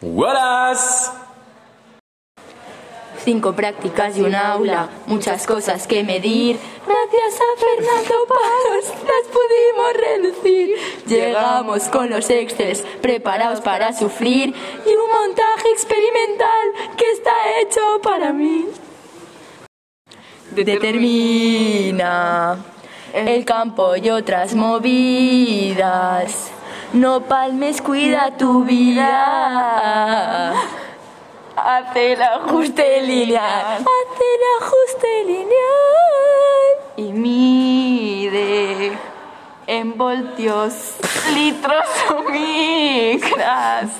¡Buenas! Cinco prácticas y un aula, muchas cosas que medir. Gracias a Fernando Paz las pudimos reducir. Llegamos con los excels preparados para sufrir y un montaje experimental que está hecho para mí. Determina el campo y otras movidas. No palmes, cuida tu vida. Hace el ajuste lineal. Hace el ajuste lineal. Y mide en voltios, litros o micras.